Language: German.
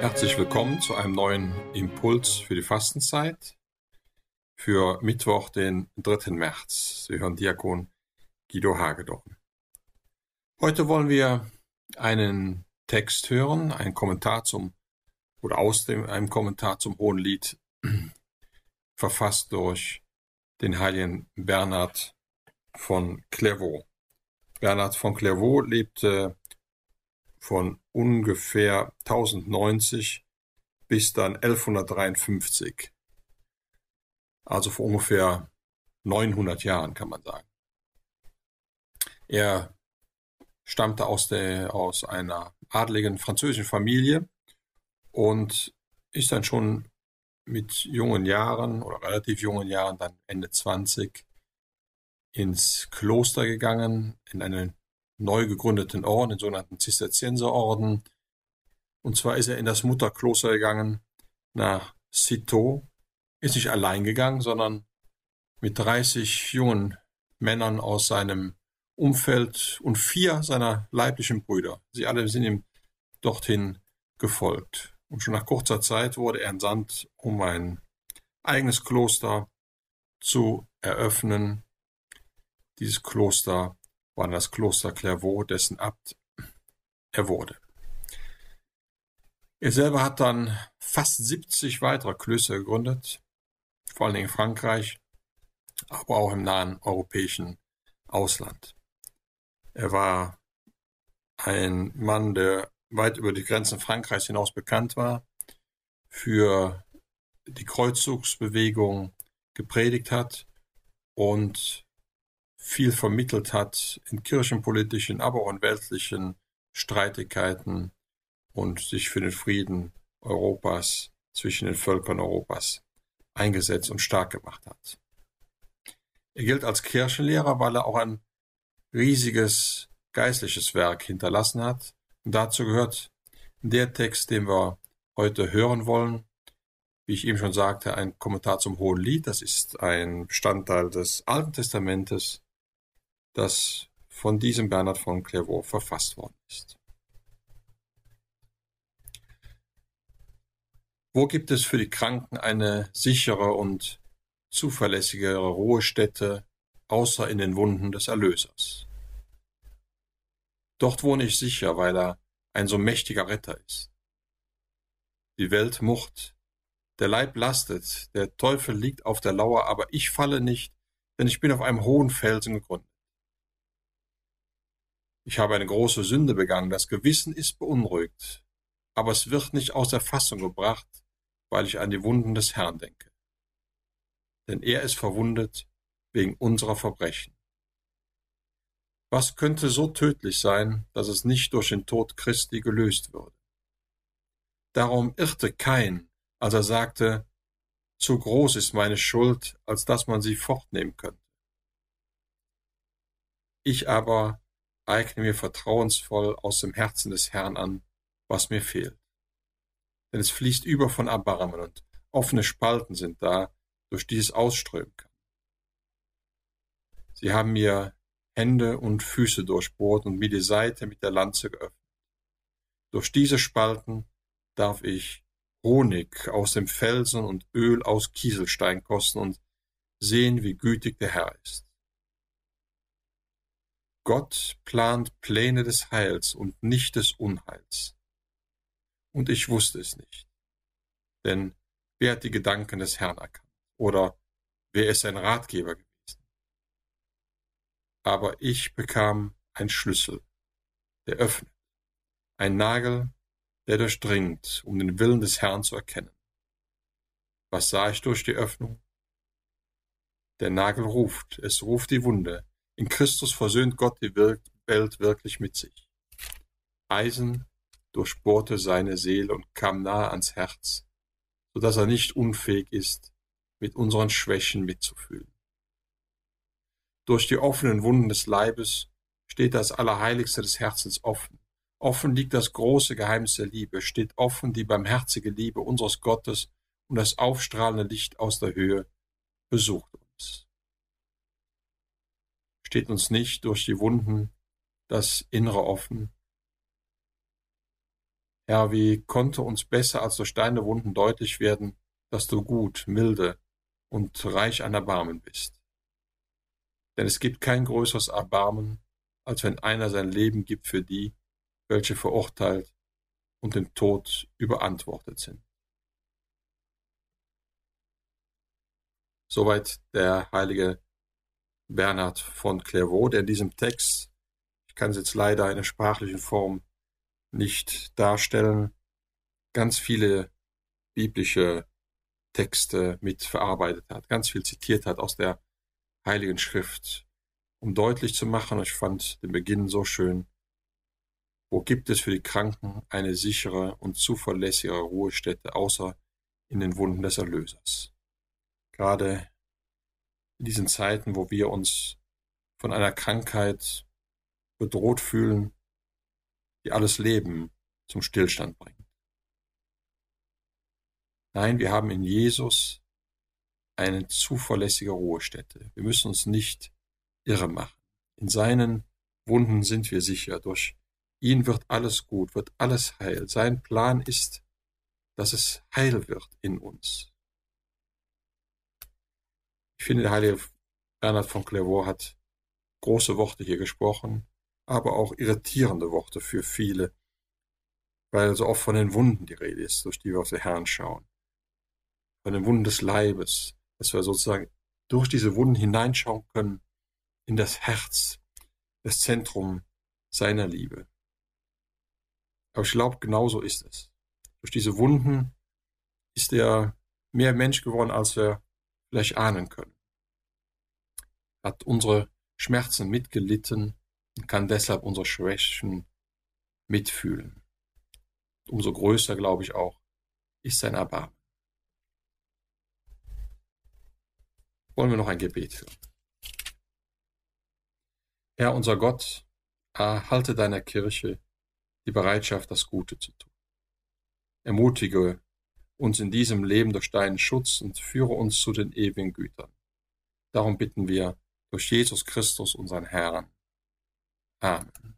Herzlich willkommen zu einem neuen Impuls für die Fastenzeit für Mittwoch, den 3. März. Sie hören Diakon Guido Hagedorn. Heute wollen wir einen Text hören, einen Kommentar zum oder aus dem einem Kommentar zum Hohen Lied, verfasst durch den heiligen Bernhard von Clairvaux. Bernhard von Clairvaux lebte von ungefähr 1090 bis dann 1153. Also vor ungefähr 900 Jahren kann man sagen. Er stammte aus, der, aus einer adligen französischen Familie und ist dann schon mit jungen Jahren oder relativ jungen Jahren, dann Ende 20, ins Kloster gegangen, in einen neu gegründeten Orden, den sogenannten Zisterzienserorden. Und zwar ist er in das Mutterkloster gegangen nach Citeaux, ist nicht allein gegangen, sondern mit 30 jungen Männern aus seinem Umfeld und vier seiner leiblichen Brüder. Sie alle sind ihm dorthin gefolgt. Und schon nach kurzer Zeit wurde er entsandt, um ein eigenes Kloster zu eröffnen. Dieses Kloster war das Kloster Clairvaux, dessen Abt er wurde. Er selber hat dann fast 70 weitere Klöster gegründet, vor allem in Frankreich, aber auch im nahen europäischen Ausland. Er war ein Mann, der weit über die Grenzen Frankreichs hinaus bekannt war, für die Kreuzzugsbewegung gepredigt hat und viel vermittelt hat in kirchenpolitischen, aber auch in weltlichen Streitigkeiten und sich für den Frieden Europas zwischen den Völkern Europas eingesetzt und stark gemacht hat. Er gilt als Kirchenlehrer, weil er auch ein riesiges geistliches Werk hinterlassen hat. Und dazu gehört der Text, den wir heute hören wollen, wie ich eben schon sagte, ein Kommentar zum Hohen Lied. Das ist ein Bestandteil des Alten Testamentes das von diesem Bernhard von Clairvaux verfasst worden ist. Wo gibt es für die Kranken eine sichere und zuverlässigere Ruhestätte, außer in den Wunden des Erlösers? Dort wohne ich sicher, weil er ein so mächtiger Retter ist. Die Welt murrt, der Leib lastet, der Teufel liegt auf der Lauer, aber ich falle nicht, denn ich bin auf einem hohen Felsen gegründet. Ich habe eine große Sünde begangen, das Gewissen ist beunruhigt, aber es wird nicht aus der Fassung gebracht, weil ich an die Wunden des Herrn denke. Denn er ist verwundet wegen unserer Verbrechen. Was könnte so tödlich sein, dass es nicht durch den Tod Christi gelöst würde? Darum irrte kein, als er sagte, zu groß ist meine Schuld, als dass man sie fortnehmen könnte. Ich aber eigne mir vertrauensvoll aus dem Herzen des Herrn an, was mir fehlt. Denn es fließt über von Erbarmen und offene Spalten sind da, durch die es ausströmen kann. Sie haben mir Hände und Füße durchbohrt und mir die Seite mit der Lanze geöffnet. Durch diese Spalten darf ich Honig aus dem Felsen und Öl aus Kieselstein kosten und sehen, wie gütig der Herr ist. Gott plant Pläne des Heils und nicht des Unheils. Und ich wusste es nicht. Denn wer hat die Gedanken des Herrn erkannt? Oder wer ist sein Ratgeber gewesen? Aber ich bekam ein Schlüssel, der öffnet, ein Nagel, der durchdringt, um den Willen des Herrn zu erkennen. Was sah ich durch die Öffnung? Der Nagel ruft, es ruft die Wunde, in Christus versöhnt Gott die Welt wirklich mit sich. Eisen durchbohrte seine Seele und kam nahe ans Herz, so dass er nicht unfähig ist, mit unseren Schwächen mitzufühlen. Durch die offenen Wunden des Leibes steht das Allerheiligste des Herzens offen. Offen liegt das große Geheimnis der Liebe, steht offen die barmherzige Liebe unseres Gottes und das aufstrahlende Licht aus der Höhe besucht steht uns nicht durch die Wunden das Innere offen, Herr, wie konnte uns besser als durch deine Wunden deutlich werden, dass du gut, milde und reich an Erbarmen bist. Denn es gibt kein größeres Erbarmen, als wenn einer sein Leben gibt für die, welche verurteilt und dem Tod überantwortet sind. Soweit der heilige Bernhard von Clairvaux, der in diesem Text, ich kann es jetzt leider in der sprachlichen Form nicht darstellen, ganz viele biblische Texte mit verarbeitet hat, ganz viel zitiert hat aus der Heiligen Schrift, um deutlich zu machen, ich fand den Beginn so schön, wo gibt es für die Kranken eine sichere und zuverlässige Ruhestätte außer in den Wunden des Erlösers? Gerade in diesen Zeiten, wo wir uns von einer Krankheit bedroht fühlen, die alles Leben zum Stillstand bringt. Nein, wir haben in Jesus eine zuverlässige Ruhestätte. Wir müssen uns nicht irre machen. In seinen Wunden sind wir sicher. Durch ihn wird alles gut, wird alles heil. Sein Plan ist, dass es heil wird in uns. Ich finde, der heilige Bernhard von Clairvaux hat große Worte hier gesprochen, aber auch irritierende Worte für viele, weil so oft von den Wunden die Rede ist, durch die wir auf den Herrn schauen. Von den Wunden des Leibes, dass wir sozusagen durch diese Wunden hineinschauen können in das Herz, das Zentrum seiner Liebe. Aber ich glaube, genauso ist es. Durch diese Wunden ist er mehr Mensch geworden, als wir vielleicht ahnen können. Hat unsere Schmerzen mitgelitten und kann deshalb unsere Schwächen mitfühlen. Umso größer, glaube ich, auch ist sein Erbarmen. Wollen wir noch ein Gebet hören? Herr unser Gott, erhalte deiner Kirche die Bereitschaft, das Gute zu tun. Ermutige uns in diesem Leben durch deinen Schutz und führe uns zu den ewigen Gütern. Darum bitten wir durch Jesus Christus, unseren Herrn. Amen.